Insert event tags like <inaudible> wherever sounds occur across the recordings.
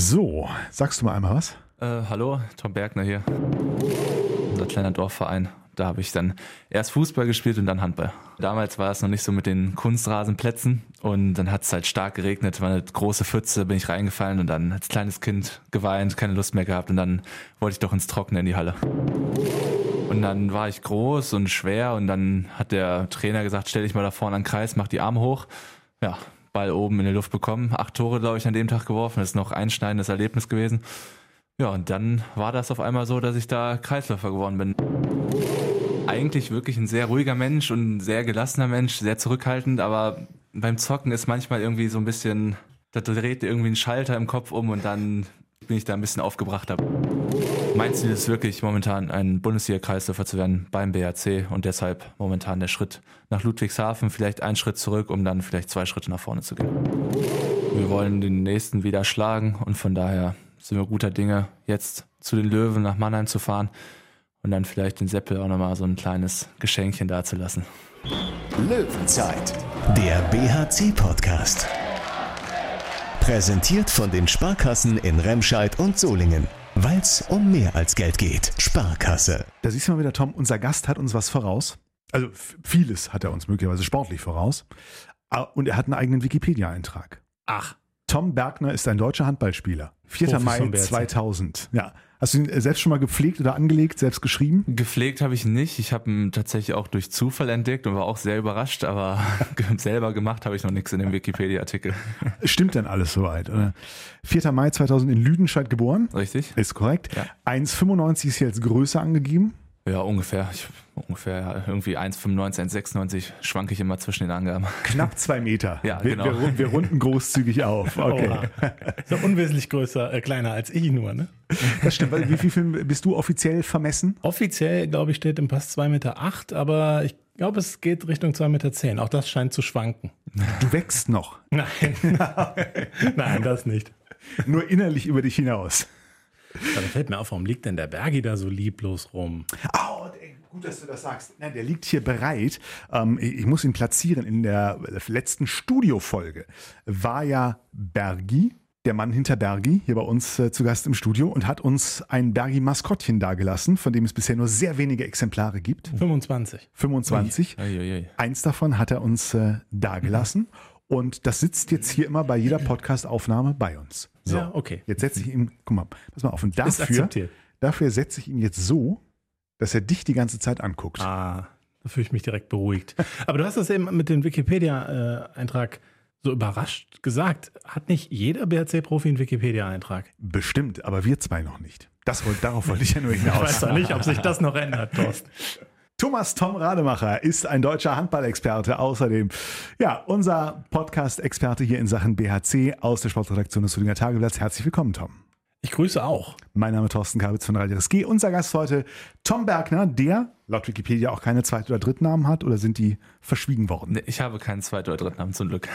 So, sagst du mal einmal was? Äh, hallo, Tom Bergner hier. Unser kleiner Dorfverein. Da habe ich dann erst Fußball gespielt und dann Handball. Damals war es noch nicht so mit den Kunstrasenplätzen und dann hat es halt stark geregnet, war eine große Pfütze, bin ich reingefallen und dann als kleines Kind geweint, keine Lust mehr gehabt und dann wollte ich doch ins Trockene in die Halle. Und dann war ich groß und schwer und dann hat der Trainer gesagt, stell dich mal da vorne an den Kreis, mach die Arme hoch. Ja, Ball oben in die Luft bekommen, acht Tore, glaube ich, an dem Tag geworfen. Das ist noch ein einschneidendes Erlebnis gewesen. Ja, und dann war das auf einmal so, dass ich da Kreisläufer geworden bin eigentlich wirklich ein sehr ruhiger Mensch und ein sehr gelassener Mensch, sehr zurückhaltend, aber beim Zocken ist manchmal irgendwie so ein bisschen, da dreht irgendwie ein Schalter im Kopf um und dann bin ich da ein bisschen aufgebrachter. Mein Ziel ist wirklich momentan ein Bundesliga-Kreisläufer zu werden beim BHC und deshalb momentan der Schritt nach Ludwigshafen, vielleicht einen Schritt zurück, um dann vielleicht zwei Schritte nach vorne zu gehen. Wir wollen den nächsten wieder schlagen und von daher sind wir guter Dinge, jetzt zu den Löwen nach Mannheim zu fahren und dann vielleicht den Seppel auch nochmal so ein kleines Geschenkchen dazulassen. Löwenzeit, der BHC-Podcast. Präsentiert von den Sparkassen in Remscheid und Solingen. Weil es um mehr als Geld geht. Sparkasse. Da siehst du mal wieder, Tom, unser Gast hat uns was voraus. Also vieles hat er uns möglicherweise sportlich voraus. Ah, und er hat einen eigenen Wikipedia-Eintrag. Ach. Tom Bergner ist ein deutscher Handballspieler. 4. Profis Mai vom BRC. 2000. Ja. Hast du ihn äh, selbst schon mal gepflegt oder angelegt, selbst geschrieben? Gepflegt habe ich nicht. Ich habe ihn tatsächlich auch durch Zufall entdeckt und war auch sehr überrascht, aber <laughs> selber gemacht habe ich noch nichts in dem Wikipedia-Artikel. <laughs> Stimmt denn alles soweit? Oder? 4. Mai 2000 in Lüdenscheid geboren. Richtig? Ist korrekt. Ja. 1,95 ist hier als Größe angegeben. Ja, ungefähr. Ich, ungefähr ja, irgendwie 1,95, 1,96 schwanke ich immer zwischen den Angaben. Knapp <laughs> zwei Meter. Ja, wir, genau. wir, wir runden großzügig auf. <laughs> Okay. Oha. Ist doch unwesentlich größer, äh, kleiner als ich nur, ne? Das stimmt. Weil Wie viel Film bist du offiziell vermessen? Offiziell, glaube ich, steht im Pass 2,8 Meter, acht, aber ich glaube, es geht Richtung 2,10 Meter. Zehn. Auch das scheint zu schwanken. Du wächst noch. <laughs> Nein. Nein, das nicht. Nur innerlich über dich hinaus. Da fällt mir auf, warum liegt denn der Bergi da so lieblos rum? Oh, ey, gut, dass du das sagst. Nein, der liegt hier bereit. Ähm, ich ich muss ihn platzieren. In der letzten Studiofolge war ja Bergi, der Mann hinter Bergi, hier bei uns äh, zu Gast im Studio und hat uns ein Bergi-Maskottchen dagelassen, von dem es bisher nur sehr wenige Exemplare gibt. 25. 25. Uiuiui. Eins davon hat er uns äh, dagelassen. Und das sitzt jetzt hier immer bei jeder Podcast-Aufnahme bei uns. So, Ja, okay. Jetzt setze ich ihn, guck mal, pass mal auf. Und dafür, dafür setze ich ihn jetzt so, dass er dich die ganze Zeit anguckt. Ah, da fühle ich mich direkt beruhigt. <laughs> Aber du hast das eben mit dem Wikipedia-Eintrag so überrascht gesagt. Hat nicht jeder BRC-Profi einen Wikipedia-Eintrag? Bestimmt, aber wir zwei noch nicht. Das darauf wollte ich ja nur hinaus. Ich weiß doch nicht, ob sich das noch ändert, Thorsten. Thomas Tom Rademacher ist ein deutscher Handballexperte. Außerdem, ja, unser Podcast-Experte hier in Sachen BHC aus der Sportredaktion des Solinger Tageblatts. Herzlich willkommen, Tom. Ich grüße auch. Mein Name ist Thorsten Kabitz von Radio SG. Unser Gast heute, Tom Bergner, der laut Wikipedia auch keine Zweit- oder Drittnamen hat oder sind die verschwiegen worden? Nee, Ich habe keinen zweiten oder dritten Namen, <laughs> zum Glück.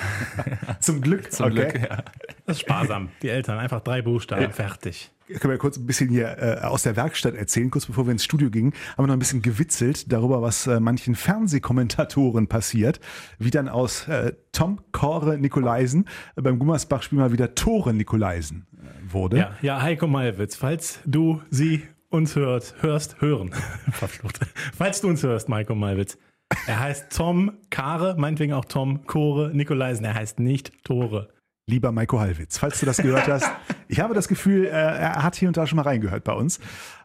Zum Glück. Zum okay. Glück, ja. Das ist sparsam. Die Eltern einfach drei Buchstaben, fertig. Können wir kurz ein bisschen hier äh, aus der Werkstatt erzählen. Kurz bevor wir ins Studio gingen, haben wir noch ein bisschen gewitzelt darüber, was äh, manchen Fernsehkommentatoren passiert. Wie dann aus äh, Tom Kore Nikolaisen äh, beim Gummersbach-Spiel mal wieder Tore Nikolaisen äh, wurde. Ja, ja, Heiko Malwitz, falls du sie uns hört, hörst, hören. <laughs> Verflucht. Falls du uns hörst, Heiko Malwitz. Er heißt Tom Kare, meinetwegen auch Tom Kore Nikolaisen. Er heißt nicht Tore. Lieber Maiko Hallwitz, falls du das gehört hast. Ich habe das Gefühl, äh, er hat hier und da schon mal reingehört bei uns.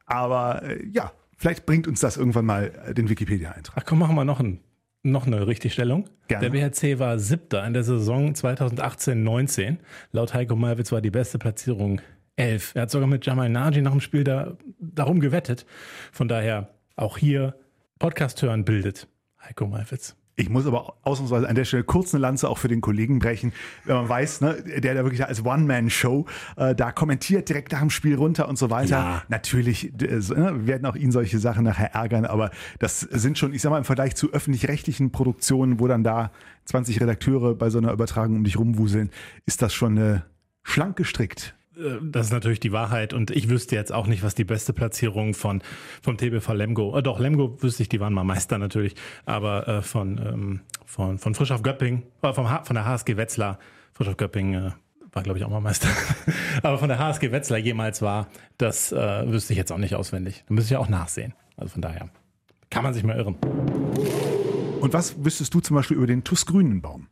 Aber äh, ja, vielleicht bringt uns das irgendwann mal äh, den Wikipedia-Eintrag. Ach komm, machen wir noch, ein, noch eine Richtigstellung. Gerne. Der BHC war siebter in der Saison 2018-19. Laut Heiko Malwitz war die beste Platzierung 11. Er hat sogar mit Jamal Naji nach dem Spiel da, darum gewettet. Von daher auch hier Podcast hören bildet Heiko Malwitz. Ich muss aber ausnahmsweise an der Stelle kurz eine Lanze auch für den Kollegen brechen, wenn man weiß, ne, der da wirklich als One-Man-Show äh, da kommentiert direkt nach dem Spiel runter und so weiter. Ja. Natürlich äh, ne, werden auch ihn solche Sachen nachher ärgern, aber das sind schon, ich sag mal, im Vergleich zu öffentlich-rechtlichen Produktionen, wo dann da 20 Redakteure bei so einer Übertragung um dich rumwuseln, ist das schon äh, schlank gestrickt. Äh, Das ist natürlich die Wahrheit und ich wüsste jetzt auch nicht, was die beste Platzierung von vom TBV Lemgo, äh, doch Lemgo wüsste ich, die waren mal Meister natürlich, aber äh, von ähm, von von Frisch auf Göpping, äh, vom von der HSG Wetzlar, Frisch auf Göpping äh, war glaube ich auch mal Meister. <laughs> Aber von der HSG Wetzlar jemals war, das äh, wüsste ich jetzt auch nicht auswendig. Da müsste ich auch nachsehen. Also von daher kann man sich mal irren. Und was wüsstest du zum Beispiel über den TuS Grünenbaum?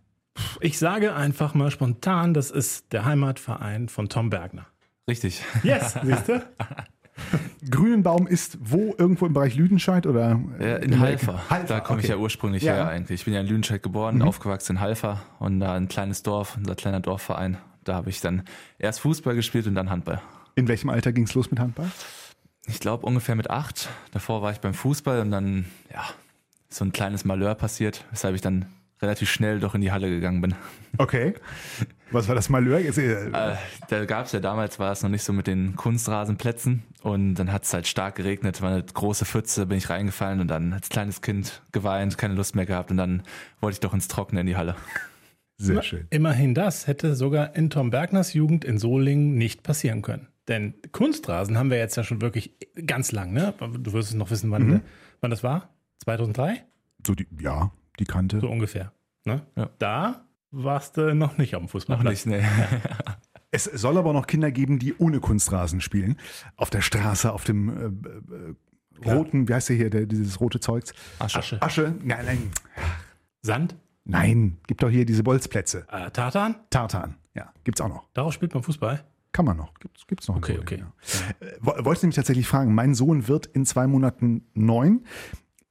Ich sage einfach mal spontan, das ist der Heimatverein von Tom Bergner. Richtig. Yes, <laughs> siehst du? Grünenbaum ist wo? Irgendwo im Bereich Lüdenscheid oder? Ja, in Halfer. Halfer, Da komme ich okay. ja ursprünglich Ja. her eigentlich. Ich bin ja in Lüdenscheid geboren, aufgewachsen in Halfer und da ein kleines Dorf, unser kleiner Dorfverein. Da habe ich dann erst Fußball gespielt und dann Handball. In welchem Alter ging es los mit Handball? Ich glaube ungefähr mit acht. Davor war ich beim Fußball und dann, ja, so ein kleines Malheur passiert, weshalb ich dann relativ schnell doch in die Halle gegangen bin. <laughs> Okay. Was war das Malheur? Äh, Äh, da gab es ja damals, war es noch nicht so mit den Kunstrasenplätzen und dann hat es halt stark geregnet, war eine große Pfütze, bin ich reingefallen und dann als kleines Kind geweint, keine Lust mehr gehabt und dann wollte ich doch ins Trockene in die Halle. Sehr schön. Immerhin das hätte sogar in Tom Bergners Jugend in Solingen nicht passieren können. Denn Kunstrasen haben wir jetzt ja schon wirklich ganz lang, ne? Du wirst es noch wissen, wann, Mhm. wann das war? 2003? So die, ja, die Kante. So ungefähr. Ne? Ja. Da warst du noch nicht auf dem Fußball. Noch nicht, nee. <laughs> Es soll aber noch Kinder geben, die ohne Kunstrasen spielen. Auf der Straße, auf dem äh, äh, roten, wie heißt der hier, der, dieses rote Zeugs? Asche. Asche. Asche? Nein, nein. Sand? Nein, gibt doch hier diese Bolzplätze. Äh, Tartan? Tartan, ja, gibt's auch noch. Darauf spielt man Fußball? Kann man noch. Gibt's, gibt's noch. Okay, Solingen, okay. Ja. Äh, wo- Wollte nämlich tatsächlich fragen, mein Sohn wird in zwei Monaten neun,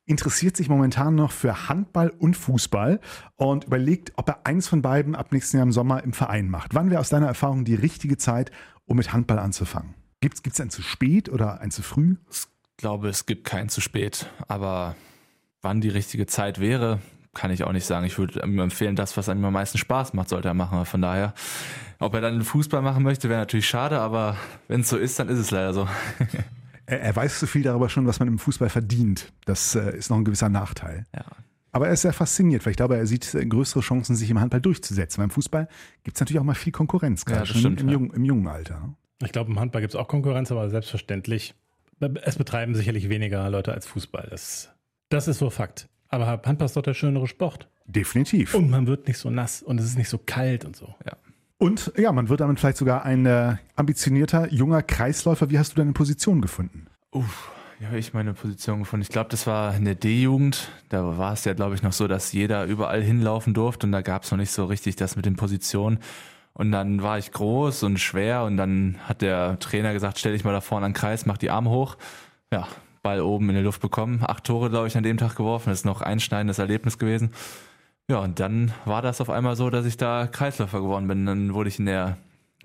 interessiert sich momentan noch für Handball und Fußball und überlegt, ob er eins von beiden ab nächsten Jahr im Sommer im Verein macht. Wann wäre aus deiner Erfahrung die richtige Zeit, um mit Handball anzufangen? Gibt's gibt's einen zu spät oder einen zu früh? Ich glaube, es gibt keinen zu spät, aber wann die richtige Zeit wäre, kann ich auch nicht sagen. Ich würde ihm empfehlen, das, was einem am meisten Spaß macht, sollte er machen. Von daher, ob er dann Fußball machen möchte, wäre natürlich schade, aber wenn es so ist, dann ist es leider so. <laughs> Er, weiß zu viel darüber schon, was man im Fußball verdient. Das äh, ist noch ein gewisser Nachteil. Ja. Aber er ist sehr fasziniert, weil ich glaube, er sieht äh, größere Chancen, sich im Handball durchzusetzen. Beim Fußball gibt es natürlich auch mal viel Konkurrenz, gerade das schon stimmt, im, ja. jungen, im jungen Alter. ne? Ich glaube, im Handball gibt es auch Konkurrenz, aber selbstverständlich. Es betreiben sicherlich weniger Leute als Fußball. Das, das ist so Fakt. Aber Handball ist doch der schönere Sport. Definitiv. Und man wird nicht so nass und es ist nicht so kalt und so. Und ja, man wird damit vielleicht sogar ein äh, ambitionierter, junger Kreisläufer. Wie hast du deine Position gefunden? Uff, habe ich meine Position gefunden? Ich glaube, das war in der D-Jugend. Da war es ja, glaube ich, noch so, dass jeder überall hinlaufen durfte und da gab es noch nicht so richtig das mit den Positionen. Und dann war ich groß und schwer und dann hat der Trainer gesagt, stell dich mal da vorne an den Kreis, mach die Arme hoch. Ja, Ball oben in die Luft bekommen. Acht Tore, glaube ich, an dem Tag geworfen. Das ist noch ein einschneidendes Erlebnis gewesen. Ja, und dann war das auf einmal so, dass ich da Kreisläufer geworden bin. Dann wurde ich in der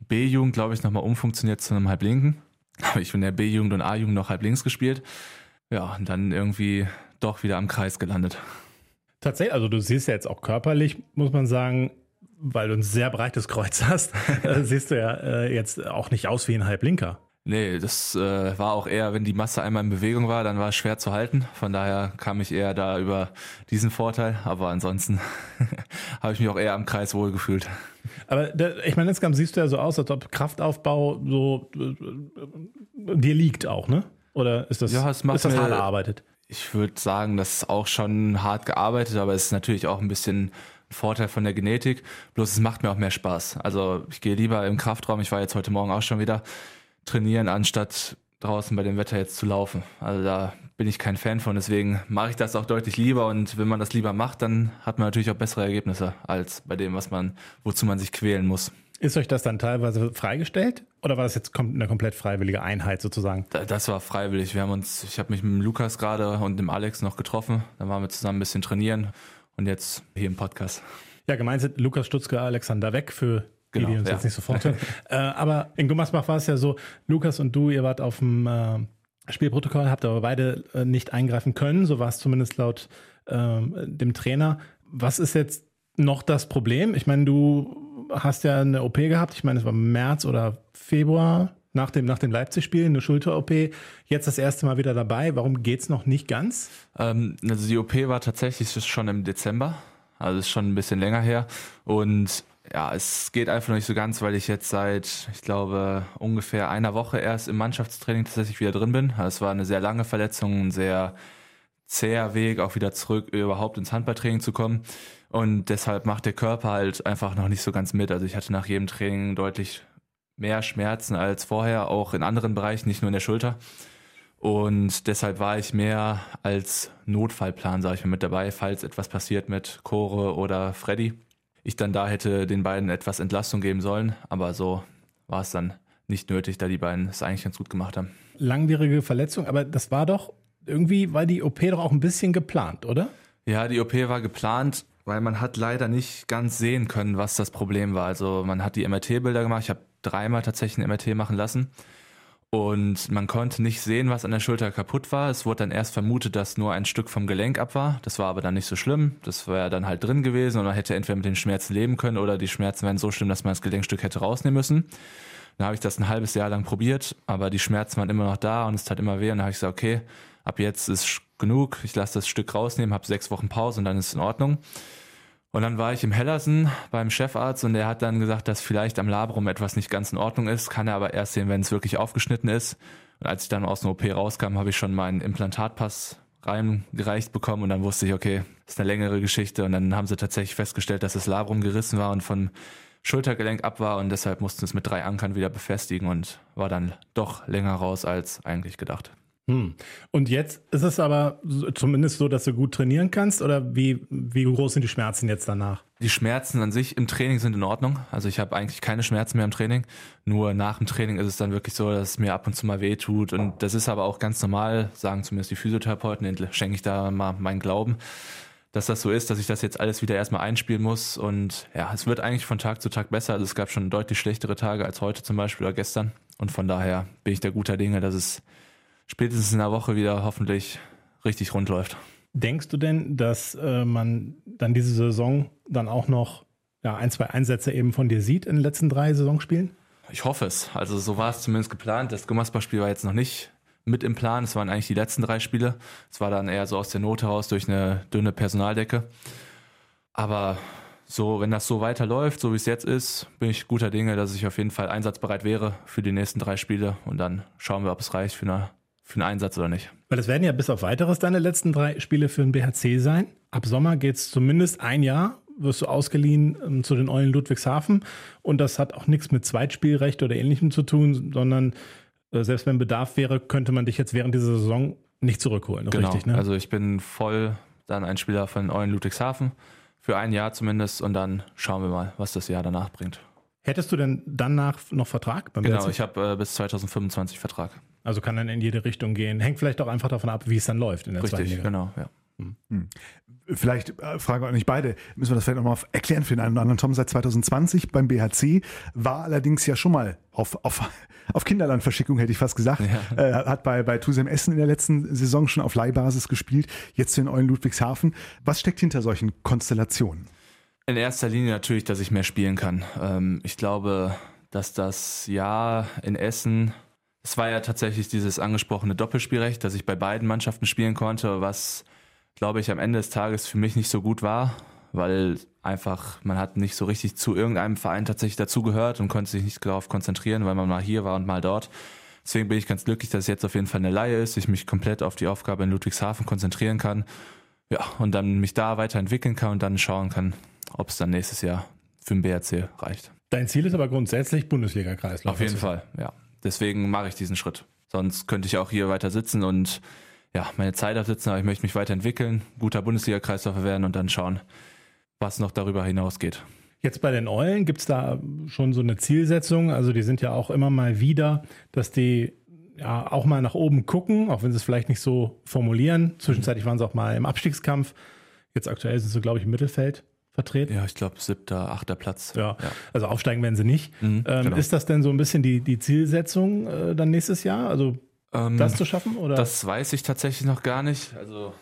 B-Jugend, glaube ich, nochmal umfunktioniert zu einem Halblinken. <laughs> Habe ich in der B-Jugend und A-Jugend noch halb links gespielt. Ja, und dann irgendwie doch wieder am Kreis gelandet. Tatsächlich, also du siehst ja jetzt auch körperlich, muss man sagen, weil du ein sehr breites Kreuz <laughs> hast, <laughs> siehst du ja äh, jetzt auch nicht aus wie ein Halblinker. Nee, das äh, war auch eher, wenn die Masse einmal in Bewegung war, dann war es schwer zu halten. Von daher kam ich eher da über diesen Vorteil. Aber ansonsten <laughs> habe ich mich auch eher am Kreis wohlgefühlt. Aber der, ich meine, insgesamt siehst du ja so aus, als ob Kraftaufbau so äh, dir liegt auch, ne? Oder ist das, Ja, es macht ist das mir- hart erarbeitet? Ich würde sagen, das ist auch schon hart gearbeitet, aber es ist natürlich auch ein bisschen ein Vorteil von der Genetik. Bloß es macht mir auch mehr Spaß. Also ich gehe lieber im Kraftraum, ich war jetzt heute Morgen auch schon wieder trainieren, anstatt draußen bei dem Wetter jetzt zu laufen. Also da bin ich kein Fan von, deswegen mache ich das auch deutlich lieber und wenn man das lieber macht, dann hat man natürlich auch bessere Ergebnisse als bei dem, was man, wozu man sich quälen muss. Ist euch das dann teilweise freigestellt? Oder war das jetzt eine komplett freiwillige Einheit sozusagen? Da- Das war freiwillig. Wir haben uns, ich habe mich mit dem Lukas gerade und dem Alex noch getroffen. Dann waren wir zusammen ein bisschen trainieren und jetzt hier im Podcast. Ja, gemeint sind Lukas Stutzke, Alexander Weg für Genau, die uns ja. jetzt nicht sofort hören. <laughs> äh, aber in Gummersbach war es ja so, Lukas und du, ihr wart auf dem äh, Spielprotokoll, habt aber beide äh, nicht eingreifen können. So war es zumindest laut ähm, dem Trainer. Was ist jetzt noch das Problem? Ich meine, du hast ja eine OP gehabt. Ich meine, es war März oder Februar nach dem, nach dem Leipzig-Spiel, eine Schulter-OP. Jetzt das erste Mal wieder dabei. Warum geht's noch nicht ganz? Ähm, also die OP war tatsächlich schon im Dezember, also ist schon ein bisschen länger her. Und ja, es geht einfach nicht so ganz, weil ich jetzt seit, ich glaube, ungefähr einer Woche erst im Mannschaftstraining tatsächlich wieder drin bin. Es war eine sehr lange Verletzung, ein sehr zäher Weg, auch wieder zurück überhaupt ins Handballtraining zu kommen. Und deshalb macht der Körper halt einfach noch nicht so ganz mit. Also ich hatte nach jedem Training deutlich mehr Schmerzen als vorher, auch in anderen Bereichen, nicht nur in der Schulter. Und deshalb war ich mehr als Notfallplan, sage ich mal, mit dabei, falls etwas passiert mit Core oder Freddy. Ich dann da hätte den beiden etwas Entlastung geben sollen, aber so war es dann nicht nötig, da die beiden es eigentlich ganz gut gemacht haben. Langwierige Verletzung, aber das war doch irgendwie, weil die OP doch auch ein bisschen geplant, oder? Ja, die OP war geplant, weil man hat leider nicht ganz sehen können, was das Problem war. Also man hat die MRT-Bilder gemacht. Ich habe dreimal tatsächlich ein MRT machen lassen. Und man konnte nicht sehen, was an der Schulter kaputt war. Es wurde dann erst vermutet, dass nur ein Stück vom Gelenk ab war. Das war aber dann nicht so schlimm. Das wäre dann halt drin gewesen und man hätte entweder mit den Schmerzen leben können oder die Schmerzen wären so schlimm, dass man das Gelenkstück hätte rausnehmen müssen. Dann habe ich das ein halbes Jahr lang probiert, aber die Schmerzen waren immer noch da und es tat immer weh. Und dann habe ich gesagt, okay, ab jetzt ist genug. Ich lasse das Stück rausnehmen, habe sechs Wochen Pause und dann ist es in Ordnung. Und dann war ich im Hellersen beim Chefarzt und der hat dann gesagt, dass vielleicht am Labrum etwas nicht ganz in Ordnung ist, kann er aber erst sehen, wenn es wirklich aufgeschnitten ist. Und als ich dann aus dem OP rauskam, habe ich schon meinen Implantatpass reingereicht bekommen und dann wusste ich, okay, ist eine längere Geschichte und dann haben sie tatsächlich festgestellt, dass das Labrum gerissen war und von Schultergelenk ab war und deshalb mussten es mit drei Ankern wieder befestigen und war dann doch länger raus als eigentlich gedacht. Hm. Und jetzt ist es aber zumindest so, dass du gut trainieren kannst oder wie, wie groß sind die Schmerzen jetzt danach? Die Schmerzen an sich im Training sind in Ordnung. Also ich habe eigentlich keine Schmerzen mehr im Training. Nur nach dem Training ist es dann wirklich so, dass es mir ab und zu mal weh tut. Und das ist aber auch ganz normal, sagen zumindest die Physiotherapeuten, schenke ich da mal meinen Glauben, dass das so ist, dass ich das jetzt alles wieder erstmal einspielen muss. Und ja, es wird eigentlich von Tag zu Tag besser. Also es gab schon deutlich schlechtere Tage als heute zum Beispiel oder gestern. Und von daher bin ich der guter Dinge, dass es spätestens in einer Woche wieder hoffentlich richtig rund läuft. Denkst du denn, dass äh, man dann diese Saison dann auch noch ja, ein, zwei Einsätze eben von dir sieht in den letzten drei Saisonspielen? Ich hoffe es. Also so war es zumindest geplant. Das Gummersbach-Spiel war jetzt noch nicht mit im Plan. Es waren eigentlich die letzten drei Spiele. Es war dann eher so aus der Not heraus durch eine dünne Personaldecke. Aber so, wenn das so weiterläuft, so wie es jetzt ist, bin ich guter Dinge, dass ich auf jeden Fall einsatzbereit wäre für die nächsten drei Spiele. Und dann schauen wir, ob es reicht für eine für einen Einsatz oder nicht. Weil es werden ja bis auf weiteres deine letzten drei Spiele für den BHC sein. Ab Sommer geht es zumindest ein Jahr, wirst du ausgeliehen ähm, zu den Eulen Ludwigshafen. Und das hat auch nichts mit Zweitspielrecht oder ähnlichem zu tun, sondern äh, selbst wenn Bedarf wäre, könnte man dich jetzt während dieser Saison nicht zurückholen. Genau. Richtig, ne? Also ich bin voll dann ein Spieler von Eulen Ludwigshafen. Für ein Jahr zumindest und dann schauen wir mal, was das Jahr danach bringt. Hättest du denn danach noch Vertrag beim Genau, BHC? ich habe äh, bis 2025 Vertrag. Also kann dann in jede Richtung gehen. Hängt vielleicht auch einfach davon ab, wie es dann läuft in der Richtig, zweiten Liga. genau, ja. Hm. Vielleicht äh, fragen wir euch beide, müssen wir das vielleicht nochmal erklären für den einen oder anderen. Tom seit 2020 beim BHC, war allerdings ja schon mal auf, auf, <laughs> auf Kinderlandverschickung, hätte ich fast gesagt. Ja. Äh, hat bei, bei Tusem Essen in der letzten Saison schon auf Leihbasis gespielt, jetzt den Eulen Ludwigshafen. Was steckt hinter solchen Konstellationen? In erster Linie natürlich, dass ich mehr spielen kann. Ähm, ich glaube, dass das Jahr in Essen es war ja tatsächlich dieses angesprochene Doppelspielrecht, dass ich bei beiden Mannschaften spielen konnte, was, glaube ich, am Ende des Tages für mich nicht so gut war, weil einfach man hat nicht so richtig zu irgendeinem Verein tatsächlich dazugehört und konnte sich nicht darauf konzentrieren, weil man mal hier war und mal dort. Deswegen bin ich ganz glücklich, dass es jetzt auf jeden Fall eine Laie ist, ich mich komplett auf die Aufgabe in Ludwigshafen konzentrieren kann. Ja, und dann mich da weiterentwickeln kann und dann schauen kann, ob es dann nächstes Jahr für den BRC reicht. Dein Ziel ist aber grundsätzlich Bundesliga-Kreislauf. Auf jeden Fall, ja deswegen mache ich diesen Schritt. Sonst könnte ich auch hier weiter sitzen und ja, meine Zeit absitzen, aber ich möchte mich weiterentwickeln, guter Bundesliga-Kreisläufer werden und dann schauen, was noch darüber hinausgeht. Jetzt bei den Eulen gibt es da schon so eine Zielsetzung. Also die sind ja auch immer mal wieder, dass die ja auch mal nach oben gucken, auch wenn sie es vielleicht nicht so formulieren. Zwischenzeitlich waren sie auch mal im Abstiegskampf. Jetzt aktuell sind sie, glaube ich, im Mittelfeld vertreten. Ja, ich glaube siebter, achter Platz. Ja. ja. also aufsteigen werden sie nicht. Mhm, ähm, genau. Ist das denn so ein bisschen die, die Zielsetzung äh, dann nächstes Jahr? Also ähm, das zu schaffen? Oder? Das weiß ich tatsächlich noch gar nicht. Also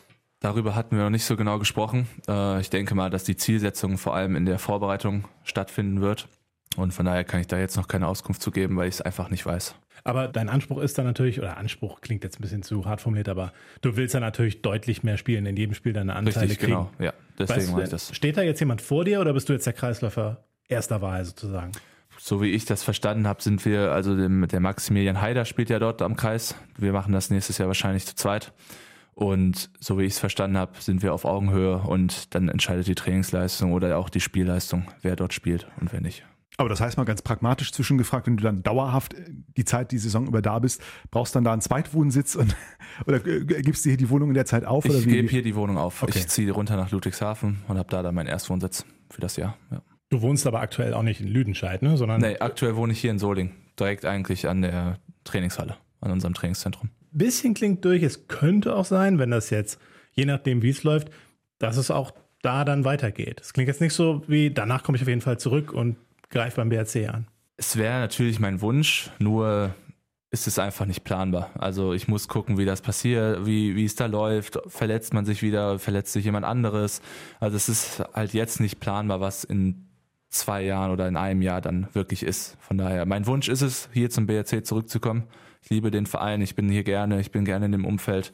darüber hatten wir noch nicht so genau gesprochen. Äh, ich denke mal, dass die Zielsetzung vor allem in der Vorbereitung stattfinden wird. Und von daher kann ich da jetzt noch keine Auskunft zu geben, weil ich es einfach nicht weiß. Aber dein Anspruch ist dann natürlich, oder Anspruch klingt jetzt ein bisschen zu hart formuliert, aber du willst ja natürlich deutlich mehr spielen, in jedem Spiel deine Anteile Richtig, kriegen. genau, ja, deswegen weißt, mache ich das. Steht da jetzt jemand vor dir oder bist du jetzt der Kreisläufer erster Wahl sozusagen? So wie ich das verstanden habe, sind wir, also der Maximilian Haider spielt ja dort am Kreis. Wir machen das nächstes Jahr wahrscheinlich zu zweit. Und so wie ich es verstanden habe, sind wir auf Augenhöhe und dann entscheidet die Trainingsleistung oder auch die Spielleistung, wer dort spielt und wer nicht. Aber das heißt mal ganz pragmatisch zwischengefragt, wenn du dann dauerhaft die Zeit, die Saison über da bist, brauchst du dann da einen Zweitwohnsitz und, <laughs> oder gibst du hier die Wohnung in der Zeit auf? Ich gebe hier die Wohnung auf. Okay. Ich ziehe runter nach Ludwigshafen und habe da dann meinen Erstwohnsitz für das Jahr. Ja. Du wohnst aber aktuell auch nicht in Lüdenscheid, ne? sondern Nee, aktuell wohne ich hier in Soling, direkt eigentlich an der Trainingshalle, an unserem Trainingszentrum. bisschen klingt durch. Es könnte auch sein, wenn das jetzt, je nachdem wie es läuft, dass es auch da dann weitergeht. Es klingt jetzt nicht so wie, danach komme ich auf jeden Fall zurück und greife beim BRC an. Es wäre natürlich mein Wunsch, nur ist es einfach nicht planbar. Also ich muss gucken, wie das passiert, wie, wie es da läuft. Verletzt man sich wieder, verletzt sich jemand anderes. Also es ist halt jetzt nicht planbar, was in zwei Jahren oder in einem Jahr dann wirklich ist. Von daher, mein Wunsch ist es, hier zum BRC zurückzukommen. Ich liebe den Verein, ich bin hier gerne, ich bin gerne in dem Umfeld.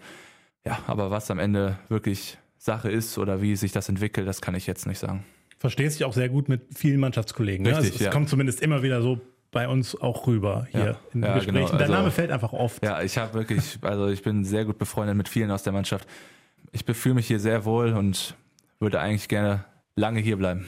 Ja, aber was am Ende wirklich Sache ist oder wie sich das entwickelt, das kann ich jetzt nicht sagen. Verstehst dich auch sehr gut mit vielen Mannschaftskollegen. ne? Richtig, also, es ja. kommt zumindest immer wieder so bei uns auch rüber hier Ja, in den ja, Gesprächen. genau. Dein Also- Name fällt einfach oft. Ja, ich habe wirklich, also ich bin sehr gut befreundet mit vielen aus der Mannschaft. Ich befühle mich hier sehr wohl und würde eigentlich gerne lange hier bleiben.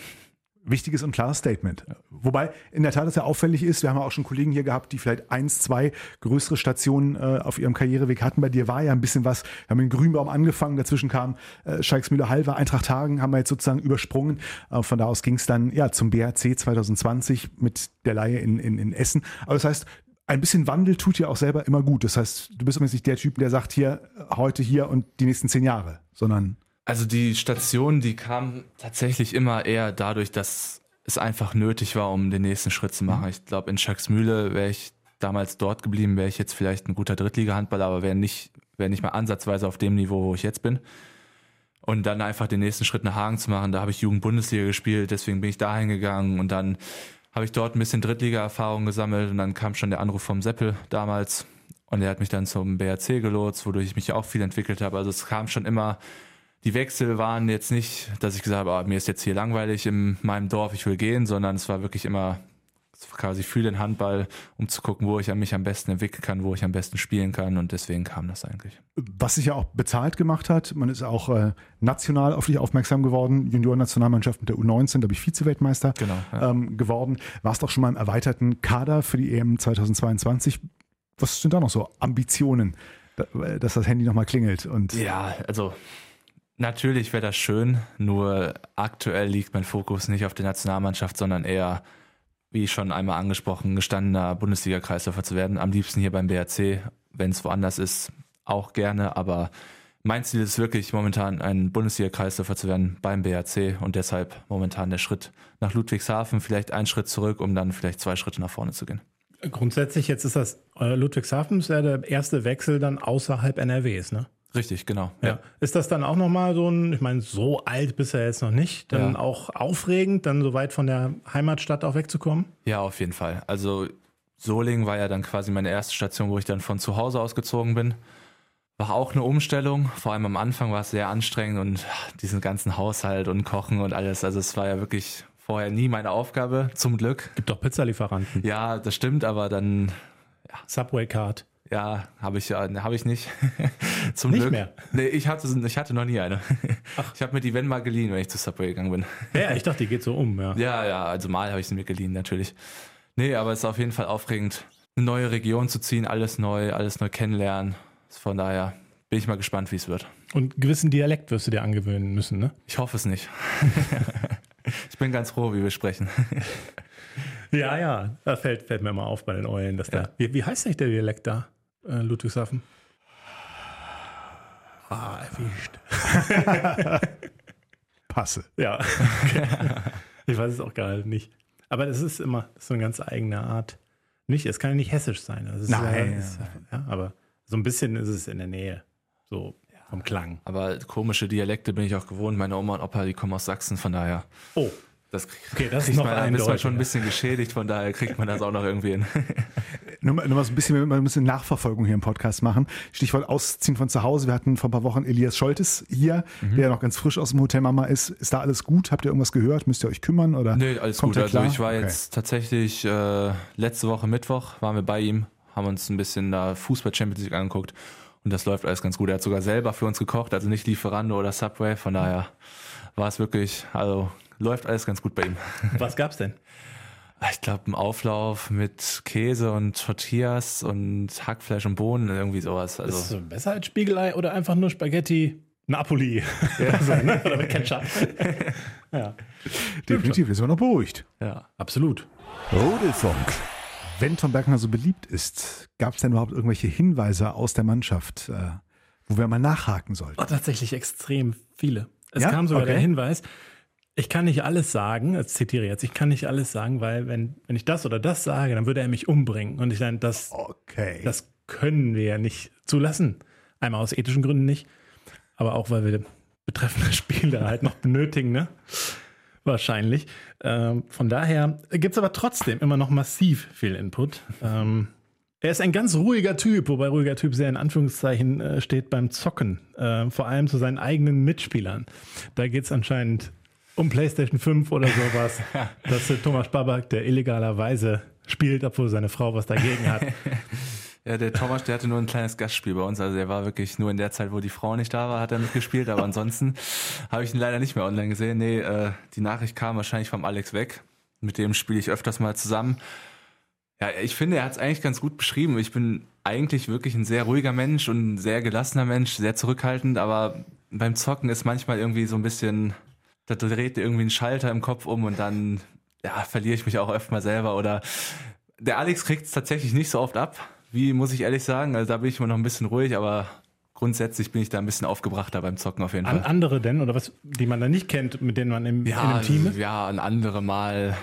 Wichtiges und klares Statement. Wobei in der Tat es ja auffällig ist, wir haben ja auch schon Kollegen hier gehabt, die vielleicht eins, zwei größere Stationen äh, auf ihrem Karriereweg hatten. Bei dir war ja ein bisschen was. Wir haben in Grünbaum angefangen, dazwischen kam äh, Schalksmühle Halver, Eintracht Hagen haben wir jetzt sozusagen übersprungen. Äh, von da aus ging es dann ja zum BRC 2020 mit der Leihe in, in, in Essen. Aber das heißt, ein bisschen Wandel tut dir auch selber immer gut. Das heißt, du bist übrigens nicht der Typ, der sagt, hier, heute hier und die nächsten zehn Jahre, sondern Also die Station, die kam tatsächlich immer eher dadurch, dass es einfach nötig war, um den nächsten Schritt zu machen. Ich glaube, in Schacksmühle wäre ich damals dort geblieben, wäre ich jetzt vielleicht ein guter Drittliga-Handballer, aber wäre nicht, wäre nicht mal ansatzweise auf dem Niveau, wo ich jetzt bin. Und dann einfach den nächsten Schritt nach Hagen zu machen, da habe ich Jugend-Bundesliga gespielt, deswegen bin ich da hingegangen und dann habe ich dort ein bisschen Drittliga-Erfahrung gesammelt und dann kam schon der Anruf vom Seppel damals und er hat mich dann zum BRC gelotst, wodurch ich mich auch viel entwickelt habe. Also es kam schon immer, die Wechsel waren jetzt nicht, dass ich gesagt habe, ah, mir ist jetzt hier langweilig in meinem Dorf, ich will gehen, sondern es war wirklich immer quasi für den Handball, um zu gucken, wo ich mich am besten entwickeln kann, wo ich am besten spielen kann und deswegen kam das eigentlich. was sich ja auch bezahlt gemacht hat. Man ist auch äh, national auf dich aufmerksam geworden. Junioren-Nationalmannschaft mit der U19, da bin ich Vize-Weltmeister Genau, ja. ähm, geworden. Warst auch schon mal im erweiterten Kader für die EM 2022. Was sind da noch so Ambitionen, da- dass das Handy nochmal klingelt? Und Ja, also natürlich wäre das schön, nur aktuell liegt mein Fokus nicht auf der Nationalmannschaft, sondern eher, wie schon einmal angesprochen, gestandener Bundesliga-Kreisläufer zu werden. Am liebsten hier beim BRC, wenn es woanders ist, auch gerne, aber mein Ziel ist wirklich momentan ein Bundesliga-Kreisläufer zu werden beim BRC und deshalb momentan der Schritt nach Ludwigshafen, vielleicht einen Schritt zurück, um dann vielleicht zwei Schritte nach vorne zu gehen. Grundsätzlich, jetzt ist das äh, Ludwigshafen, ist ja der erste Wechsel dann außerhalb NRWs, ne? Richtig, genau. Ja. Ist das dann auch nochmal so ein, ich meine, so alt bist du ja jetzt noch nicht, dann Ja. auch aufregend, dann so weit von der Heimatstadt auch wegzukommen? Ja, auf jeden Fall. Also Solingen war ja dann quasi meine erste Station, wo ich dann von zu Hause ausgezogen bin. War auch eine Umstellung. Vor allem am Anfang war es sehr anstrengend und diesen ganzen Haushalt und Kochen und alles. Also es war ja wirklich vorher nie meine Aufgabe, zum Glück. Gibt doch Pizzalieferanten. Ja, das stimmt, aber dann, Subway Card. Ja, habe ich ja, habe ich nicht. <laughs> zum Nicht Glück. mehr? Nee, ich hatte, ich hatte noch nie eine. Ich habe mir die Wenn mal geliehen, wenn ich zu Subway gegangen bin. Ja, ich dachte, die geht so um, ja. Ja, ja, also mal habe ich sie mir geliehen, natürlich. Nee, aber es ist auf jeden Fall aufregend, eine neue Region zu ziehen, alles neu, alles neu kennenlernen. Von daher bin ich mal gespannt, wie es wird. Und einen gewissen Dialekt wirst du dir angewöhnen müssen, ne? Ich hoffe es nicht. <laughs> ich bin ganz froh, wie wir sprechen. Ja, ja. Das fällt, fällt mir immer auf bei den Eulen, dass Ja. da. Wie, wie heißt eigentlich der Dialekt da, äh, Ludwigshafen? Ah, erwischt. <laughs> passe. Ja. <laughs> ich weiß es auch gar nicht. Aber das ist immer das ist so eine ganz eigene Art. Nicht, es kann ja nicht hessisch sein. Das ist Nein, ja, ist, ja, aber so ein bisschen ist es in der Nähe. So vom Klang. Aber komische Dialekte bin ich auch gewohnt. Meine Oma und Opa, die kommen aus Sachsen, von daher. Oh, Das, Okay, das ist kriegt noch man, da ist man schon ein bisschen geschädigt, von daher kriegt man das auch noch irgendwie hin. <laughs> Nur, mal- nur mal so ein bisschen, wir müssen Nachverfolgung hier im Podcast machen. Stichwort Ausziehen von zu Hause. Wir hatten vor ein paar Wochen Elias Scholtes hier, Mhm. der noch ganz frisch aus dem Hotel Mama ist. Ist da alles gut? Habt ihr irgendwas gehört? Müsst ihr euch kümmern? Oder Nee, alles kommt gut. Also ich war Okay. jetzt tatsächlich äh, letzte Woche Mittwoch, waren wir bei ihm, haben uns ein bisschen da Fußball Champions League angeguckt Und das läuft alles ganz gut. Er hat sogar selber für uns gekocht, also nicht Lieferando oder Subway. Von daher war es wirklich, also läuft alles ganz gut bei ihm. <laughs> Was gab's denn? Ich glaube, ein Auflauf mit Käse und Tortillas und Hackfleisch und Bohnen, irgendwie sowas. Also, Ist es besser als Spiegelei oder einfach nur Spaghetti Napoli? <laughs> Ja. so, ne? Oder mit Ketchup. <laughs> ja. Definitiv, ist aber noch beruhigt. ja. Absolut. Rudelfunk. Wenn Tom Bergner so beliebt ist, gab es denn überhaupt irgendwelche Hinweise aus der Mannschaft, äh, wo wir mal nachhaken sollten? Oh, tatsächlich extrem viele. Es Ja? kam sogar Okay. der Hinweis, ich kann nicht alles sagen, das zitiere ich jetzt, ich kann nicht alles sagen, weil wenn, wenn ich das oder das sage, dann würde er mich umbringen. Und ich dann, das, Okay. das können wir ja nicht zulassen. Einmal aus ethischen Gründen nicht, aber auch, weil wir betreffende <laughs> Spiele halt noch benötigen, ne? Wahrscheinlich. Ähm, von daher gibt es aber trotzdem immer noch massiv viel Input. Ähm, er ist ein ganz ruhiger Typ, wobei ruhiger Typ sehr in Anführungszeichen äh, steht beim Zocken. Äh, vor allem zu seinen eigenen Mitspielern. Da geht es anscheinend um PlayStation 5 oder sowas. <laughs> dass äh, Thomas Babak, der illegalerweise spielt, obwohl seine Frau was dagegen hat. <laughs> Ja, der Thomas, der hatte nur ein kleines Gastspiel bei uns. Also der war wirklich nur in der Zeit, wo die Frau nicht da war, hat er mitgespielt. Aber ansonsten <laughs> habe ich ihn leider nicht mehr online gesehen. Nee, äh, die Nachricht kam wahrscheinlich vom Alex weg. Mit dem spiele ich öfters mal zusammen. Ja, ich finde, er hat es eigentlich ganz gut beschrieben. Ich bin eigentlich wirklich ein sehr ruhiger Mensch und ein sehr gelassener Mensch, sehr zurückhaltend. Aber beim Zocken ist manchmal irgendwie so ein bisschen, da dreht irgendwie ein Schalter im Kopf um und dann ja, verliere ich mich auch öfter mal selber. Oder der Alex kriegt es tatsächlich nicht so oft ab. Wie muss ich ehrlich sagen? Also da bin ich immer noch ein bisschen ruhig, aber grundsätzlich bin ich da ein bisschen aufgebrachter beim Zocken auf jeden An Fall. andere denn, oder was, die man da nicht kennt, mit denen man im, in einem Team ist? ja, ein andere Mal.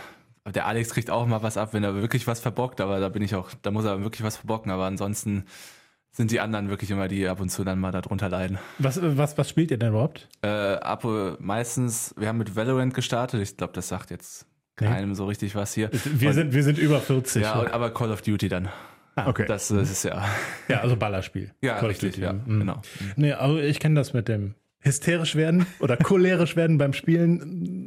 Der Alex kriegt auch mal was ab, wenn er wirklich was verbockt, aber da bin ich auch, da muss er wirklich was verbocken, aber ansonsten sind die anderen wirklich immer die ab und zu dann mal darunter leiden. Was, was, was spielt ihr denn überhaupt? Äh, ab äh, meistens, wir haben mit Valorant gestartet, ich glaube, das sagt jetzt Nee. keinem so richtig was hier. Wir, Und- sind, wir sind über 40. ja, und- aber Call of Duty dann. okay. Das, das ist ja. <laughs> Ja, also Ballerspiel. Ja, Call of richtig, Duty. ja, Mhm. genau. Nee, also ich kenne das mit dem hysterisch werden oder cholerisch werden beim Spielen.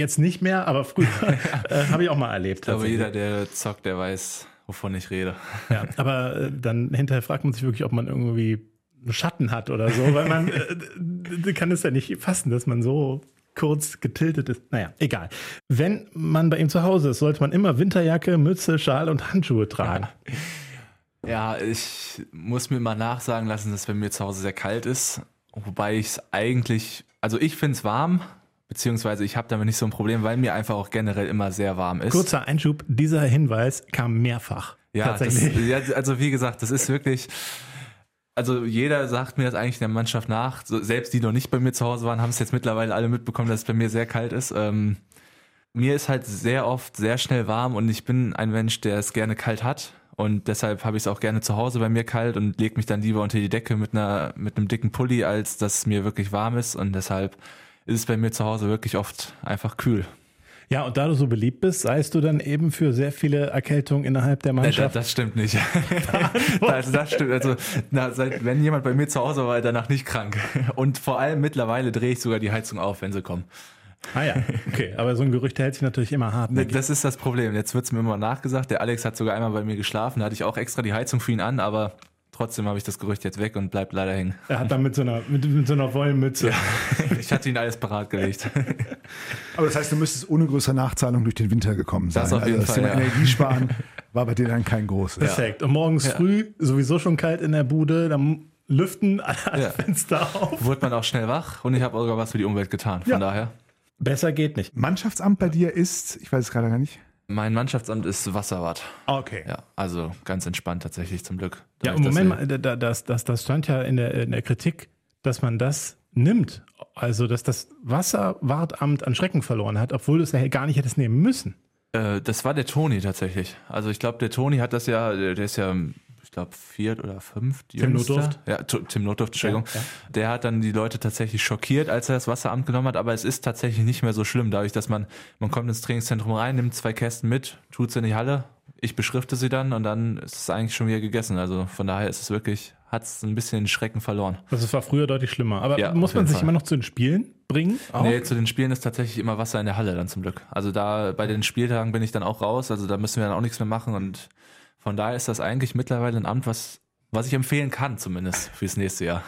Jetzt nicht mehr, aber früher <laughs> äh, habe ich auch mal erlebt. Tatsächlich. jeder, der zockt, der weiß, wovon ich rede. Ja, aber äh, dann hinterher fragt man sich wirklich, ob man irgendwie einen Schatten hat oder so, weil man <laughs> äh, kann es ja nicht fassen, dass man so kurz getiltet ist. Naja, egal. Wenn man bei ihm zu Hause ist, sollte man immer Winterjacke, Mütze, Schal und Handschuhe tragen. Ja, ich muss mir mal nachsagen lassen, dass bei mir zu Hause sehr kalt ist. Wobei ich es eigentlich, also ich finde es warm, beziehungsweise ich habe damit nicht so ein Problem, weil mir einfach auch generell immer sehr warm ist. Kurzer Einschub, dieser Hinweis kam mehrfach. ja, das, tatsächlich. <laughs> ja, also wie gesagt, das ist wirklich, also jeder sagt mir das eigentlich in der Mannschaft nach. So, selbst die noch nicht bei mir zu Hause waren, haben es jetzt mittlerweile alle mitbekommen, dass es bei mir sehr kalt ist. Ähm, mir ist halt sehr oft sehr schnell warm und ich bin ein Mensch, der es gerne kalt hat. Und deshalb habe ich es auch gerne zu Hause bei mir kalt und lege mich dann lieber unter die Decke mit einer mit einem dicken Pulli, als dass es mir wirklich warm ist. Und deshalb ist es bei mir zu Hause wirklich oft einfach kühl. Ja, und da du so beliebt bist, seist du dann eben für sehr viele Erkältungen innerhalb der Nee, das, Mannschaft. das stimmt nicht. <laughs> also das stimmt. Also na, seit, wenn jemand bei mir zu Hause war, danach nicht krank. Und vor allem mittlerweile drehe ich sogar die Heizung auf, wenn sie kommen. ah ja, okay. Aber so ein Gerücht hält sich natürlich immer hart. Ne, Das ist das Problem. Jetzt wird es mir immer nachgesagt. Der Alex hat sogar einmal bei mir geschlafen. Da hatte ich auch extra die Heizung für ihn an, aber trotzdem habe ich das Gerücht jetzt weg und bleibt leider hängen. Er hat dann mit so einer, mit, mit so einer Wollenmütze. <laughs> Ich hatte ihn alles parat gelegt. <laughs> Aber das heißt, du müsstest ohne größere Nachzahlung durch den Winter gekommen sein. Das auf jeden also das Fall, Thema ja. Energiesparen <laughs> war bei dir dann kein großes. Perfekt. Und morgens früh, sowieso schon kalt in der Bude, dann lüften alle Ja. Fenster auf. Wurde man auch schnell wach und ich habe sogar was für die Umwelt getan. Von Ja. daher. Besser geht nicht. Mannschaftsamt bei dir ist, ich weiß es gerade gar nicht. Mein Mannschaftsamt ist Wasserwart. Okay. Ja, also ganz entspannt tatsächlich zum Glück. Ja, dass Moment mal, da- das, das, das stand ja in der, in der Kritik, dass man das nimmt. Also, dass das Wasserwartamt an Schrecken verloren hat, obwohl es ja gar nicht hätte es nehmen müssen. Äh, das war der Toni tatsächlich. Also ich glaube, der Toni hat das ja, der ist ja, ich glaube, viert oder fünft. Tim jüngster. Notdurft? Ja, Tim Notdurft, Entschuldigung. Ja, Der hat dann die Leute tatsächlich schockiert, als er das Wasseramt genommen hat, aber es ist tatsächlich nicht mehr so schlimm, dadurch, dass man, man kommt ins Trainingszentrum rein, nimmt zwei Kästen mit, tut sie in die Halle, ich beschrifte sie dann und dann ist es eigentlich schon wieder gegessen. Also von daher ist es wirklich, hat es ein bisschen den Schrecken verloren. Das war früher deutlich schlimmer. Aber Ja, muss man sich Fall. immer noch zu den Spielen bringen? Auch? Nee, zu den Spielen ist tatsächlich immer Wasser in der Halle dann zum Glück. Also da bei den Spieltagen bin ich dann auch raus, also da müssen wir dann auch nichts mehr machen und von daher ist das eigentlich mittlerweile ein Amt, was was ich empfehlen kann, zumindest fürs nächste Jahr.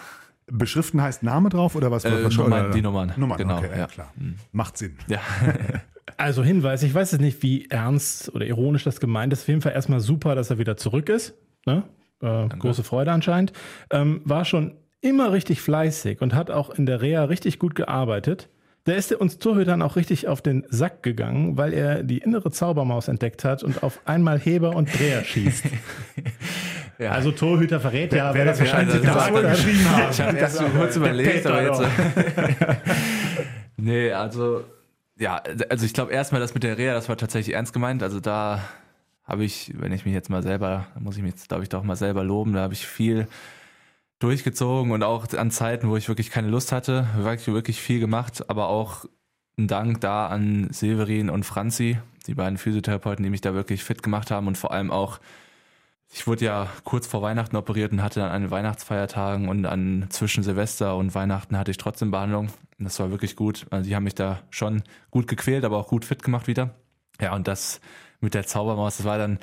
Beschriften heißt Name drauf oder was? Äh, was Nummern, die Nummern, Nummern, genau, okay, ja, klar. Macht Sinn. Ja. <laughs> Also Hinweis, ich weiß jetzt nicht, wie ernst oder ironisch das gemeint ist. Auf jeden Fall erstmal super, dass er wieder zurück ist. Ne? Äh, große Freude anscheinend. Ähm, war schon immer richtig fleißig und hat auch in der Reha richtig gut gearbeitet. Da ist er uns Torhütern auch richtig auf den Sack gegangen, weil er die innere Zaubermaus entdeckt hat und auf einmal Heber und Dreher schießt. <laughs> ja. Also Torhüter verrät ja, wer das wahrscheinlich also das hat. geschrieben haben. Ich habe erst mal kurz überlegt, aber jetzt. <laughs> nee, also, ja, also ich glaube erstmal, das mit der Reha, das war tatsächlich ernst gemeint. Also da habe ich, wenn ich mich jetzt mal selber, da muss ich mich jetzt, glaube ich, doch mal selber loben, da habe ich viel durchgezogen und auch an Zeiten, wo ich wirklich keine Lust hatte, wirklich, wirklich viel gemacht, aber auch ein Dank da an Severin und Franzi, die beiden Physiotherapeuten, die mich da wirklich fit gemacht haben und vor allem auch ich wurde ja kurz vor Weihnachten operiert und hatte dann an den Weihnachtsfeiertagen und an zwischen Silvester und Weihnachten hatte ich trotzdem Behandlung. Das war wirklich gut. Also die haben mich da schon gut gequält, aber auch gut fit gemacht wieder. Ja, und das mit der Zaubermaus, das war dann,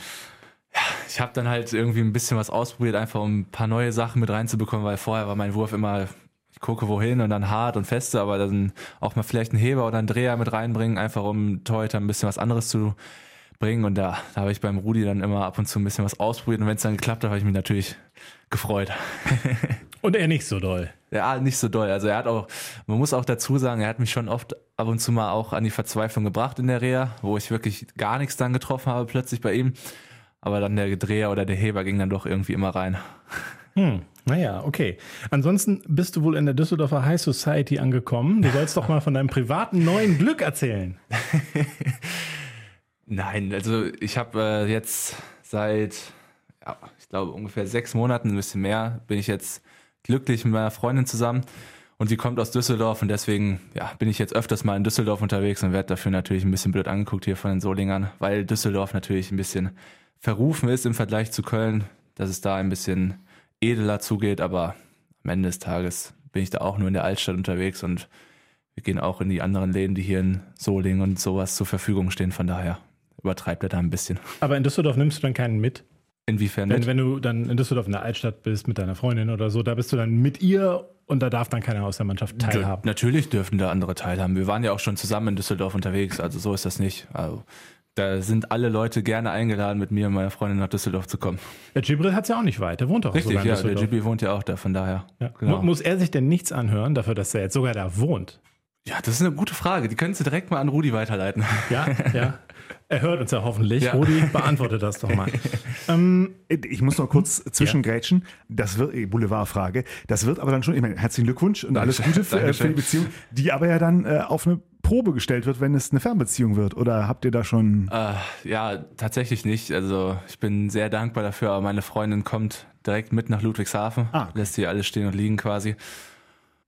ja, ich habe dann halt irgendwie ein bisschen was ausprobiert, einfach um ein paar neue Sachen mit reinzubekommen, weil vorher war mein Wurf immer, ich gucke wohin und dann hart und feste, aber dann auch mal vielleicht einen Heber oder einen Dreher mit reinbringen, einfach um Torhüter ein bisschen was anderes zu bringen. Und da, da habe ich beim Rudi dann immer ab und zu ein bisschen was ausprobiert. Und wenn es dann geklappt hat, habe ich mich natürlich gefreut. <laughs> Und er nicht so doll. Ja, nicht so doll. Also er hat auch, man muss auch dazu sagen, er hat mich schon oft ab und zu mal auch an die Verzweiflung gebracht in der Reha, wo ich wirklich gar nichts dann getroffen habe plötzlich bei ihm. Aber dann der Dreher oder der Heber ging dann doch irgendwie immer rein. Hm, naja, okay. Ansonsten bist du wohl in der Düsseldorfer High Society angekommen. Du sollst doch mal von deinem privaten neuen Glück erzählen. <laughs> Nein, also ich habe äh, jetzt seit, ja, ich glaube ungefähr sechs Monaten, ein bisschen mehr, bin ich jetzt glücklich mit meiner Freundin zusammen und die kommt aus Düsseldorf und deswegen ja, bin ich jetzt öfters mal in Düsseldorf unterwegs und werde dafür natürlich ein bisschen blöd angeguckt hier von den Solingern, weil Düsseldorf natürlich ein bisschen verrufen ist im Vergleich zu Köln, dass es da ein bisschen edeler zugeht, aber am Ende des Tages bin ich da auch nur in der Altstadt unterwegs und wir gehen auch in die anderen Läden, die hier in Solingen und sowas zur Verfügung stehen, von daher übertreibt er da ein bisschen. Aber in Düsseldorf nimmst du dann keinen mit. Inwiefern Denn wenn du dann in Düsseldorf in der Altstadt bist mit deiner Freundin oder so, da bist du dann mit ihr und da darf dann keiner aus der Mannschaft teilhaben. Natürlich dürfen da andere teilhaben. Wir waren ja auch schon zusammen in Düsseldorf unterwegs, also so ist das nicht. Also, da sind alle Leute gerne eingeladen, mit mir und meiner Freundin nach Düsseldorf zu kommen. Der Gibril hat es ja auch nicht weit. Der wohnt doch Richtig, sogar in ja, der Düsseldorf. Gibi wohnt ja auch da, von daher. Ja. Genau. Mu- Muss er sich denn nichts anhören, dafür, dass er jetzt sogar da wohnt? Ja, das ist eine gute Frage. Die können Sie direkt mal an Rudi weiterleiten. Ja, ja. <laughs> Er hört uns ja hoffentlich. Ja. Rudi, beantworte das doch mal. <laughs> ähm, Ich muss noch kurz zwischengrätschen. Das wird, eh, Boulevardfrage. Das wird aber dann schon, ich meine, herzlichen Glückwunsch und alles Gute für, äh, für die Beziehung, die aber ja dann äh, auf eine Probe gestellt wird, wenn es eine Fernbeziehung wird. Oder habt ihr da schon. Äh, ja, tatsächlich nicht. Also ich bin sehr dankbar dafür, aber meine Freundin kommt direkt mit nach Ludwigshafen, Ah, okay. lässt hier alles stehen und liegen quasi.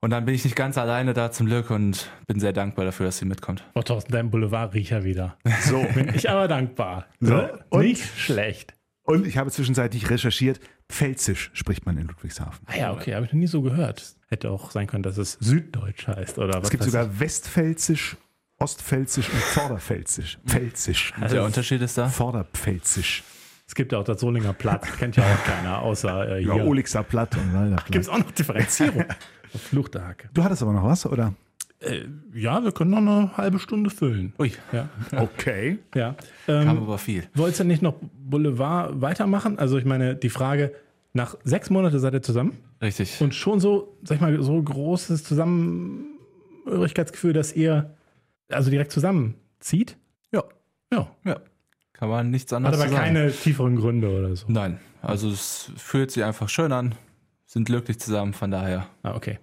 Und dann bin ich nicht ganz alleine da zum Glück und bin sehr dankbar dafür, dass sie mitkommt. oh, Thorsten, dein Boulevardriecher wieder. So. Bin ich aber dankbar. So, Ne? und? Nicht schlecht. Und ich habe zwischenzeitlich recherchiert, Pfälzisch spricht man in Ludwigshafen. Ah ja, okay, habe ich noch nie so gehört. Hätte auch sein können, dass es Süddeutsch heißt oder was Es gibt sogar Westpfälzisch, Ostpfälzisch und Vorderpfälzisch. <laughs> Pfälzisch. Also der Unterschied ist da? Vorderpfälzisch. Es gibt ja auch das Solinger Platt, kennt ja auch keiner, außer äh, Ja, hier. Olixer Platt und Walder Gibt es Platt. auch noch Differenzierung? <laughs> Fluchte Hacke. Du hattest aber noch was, oder? Äh, ja, wir können noch eine halbe Stunde füllen. Ui, Ja, <laughs> Okay. ja. kam Ähm, aber viel. Wolltest du nicht noch Boulevard weitermachen? Also ich meine, die Frage, nach sechs Monaten seid ihr zusammen Richtig. und schon so, sag ich mal, so großes Zusammenhörigkeitsgefühl, dass ihr also direkt zusammenzieht? ja, Ja. ja. Kann man nichts Hat anderes aber zu sagen. keine tieferen Gründe oder so. Nein, also es fühlt sich einfach schön an, sind glücklich zusammen, von daher. Ah, okay.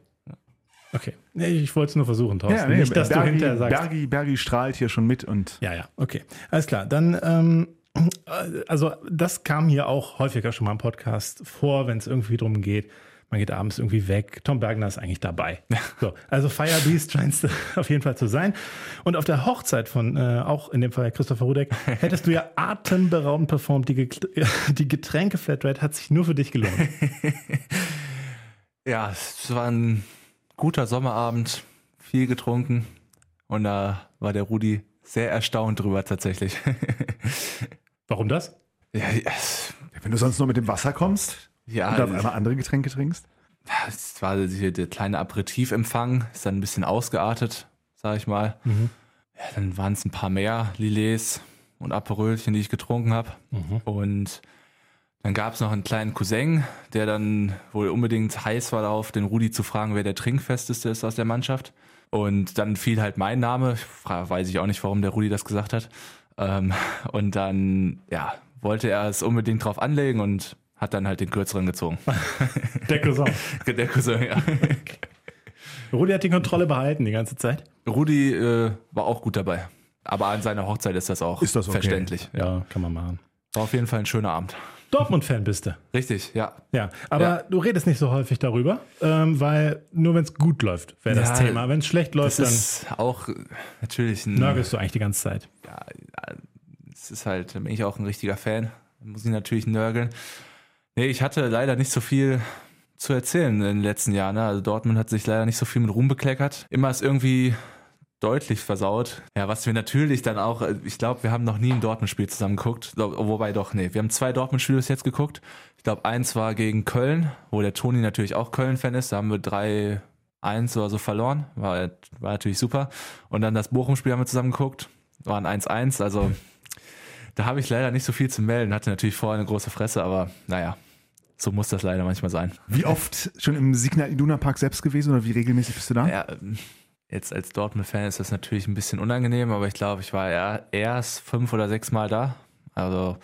Okay. Nee, ich wollte es nur versuchen, Thorsten. Ja, nee, nicht, dass du Bergi, hinterher sagst. Bergi, Bergi strahlt hier schon mit und Ja, ja, okay. Alles klar. Dann, ähm, äh, also das kam hier auch häufiger schon mal im Podcast vor, wenn es irgendwie drum geht. Man geht abends irgendwie weg. Tom Bergner ist eigentlich dabei. So, also Firebeast <laughs> scheint es auf jeden Fall zu sein. Und auf der Hochzeit von, äh, auch in dem Fall Christopher Rudek, <laughs> hättest du ja atemberaubend performt. Die, <laughs> die Getränke-Flatrate hat sich nur für dich gelohnt. Ja, es war ein guter Sommerabend, viel getrunken und da war der Rudi sehr erstaunt drüber tatsächlich. <laughs> Warum das? ja, es- wenn du sonst nur mit dem Wasser kommst, Ja, und auf einmal andere Getränke trinkst? es war hier der kleine Aperitivempfang, ist dann ein bisschen ausgeartet, sag ich mal. Ja, dann waren es ein paar mehr Lilets und Aperölchen, die ich getrunken habe. Und dann gab es noch einen kleinen Cousin, der dann wohl unbedingt heiß war darauf, den Rudi zu fragen, wer der Trinkfesteste ist aus der Mannschaft. Und dann fiel halt mein Name. Weiß ich auch nicht, warum der Rudi das gesagt hat. Ähm, und dann, ja, wollte er es unbedingt drauf anlegen und hat dann halt den kürzeren gezogen. Der Cousin. <laughs> der Cousin, ja. Rudi hat die Kontrolle behalten die ganze Zeit. Rudi äh, war auch gut dabei. Aber an seiner Hochzeit ist das auch Ist das okay? verständlich. Ja, kann man machen. War auf jeden Fall ein schöner Abend. Dortmund-Fan bist du. Richtig, ja. Ja, aber Ja. du redest nicht so häufig darüber, ähm, weil nur wenn es gut läuft, wäre das Ja, Thema. Wenn es schlecht Das läuft, dann ist auch natürlich ein. nörgelst du eigentlich die ganze Zeit. Ja, es ist halt, bin ich auch ein richtiger Fan. Muss ich natürlich nörgeln. Nee, ich hatte leider nicht so viel zu erzählen in den letzten Jahren. Ne? Also Dortmund hat sich leider nicht so viel mit Ruhm bekleckert. Immer ist irgendwie deutlich versaut. Ja, was wir natürlich dann auch, äh, ich glaube, wir haben noch nie ein Dortmund-Spiel zusammen geguckt. Wobei doch, nee, wir haben zwei Dortmund-Spiele bis jetzt geguckt. Ich glaube, eins war gegen Köln, wo der Toni natürlich auch Köln-Fan ist. Da haben wir drei 1 oder so verloren. War, war natürlich super. Und dann das Bochum-Spiel haben wir zusammen geguckt. War ein 1-1. Also da habe ich leider nicht so viel zu melden. Hatte natürlich vorher eine große Fresse, aber naja, so muss das leider manchmal sein. Wie oft schon im Signal Iduna Park selbst gewesen oder wie regelmäßig bist du da? Ja, ähm, jetzt als Dortmund-Fan ist das natürlich ein bisschen unangenehm, aber ich glaube, ich war ja erst fünf oder sechs Mal da. Also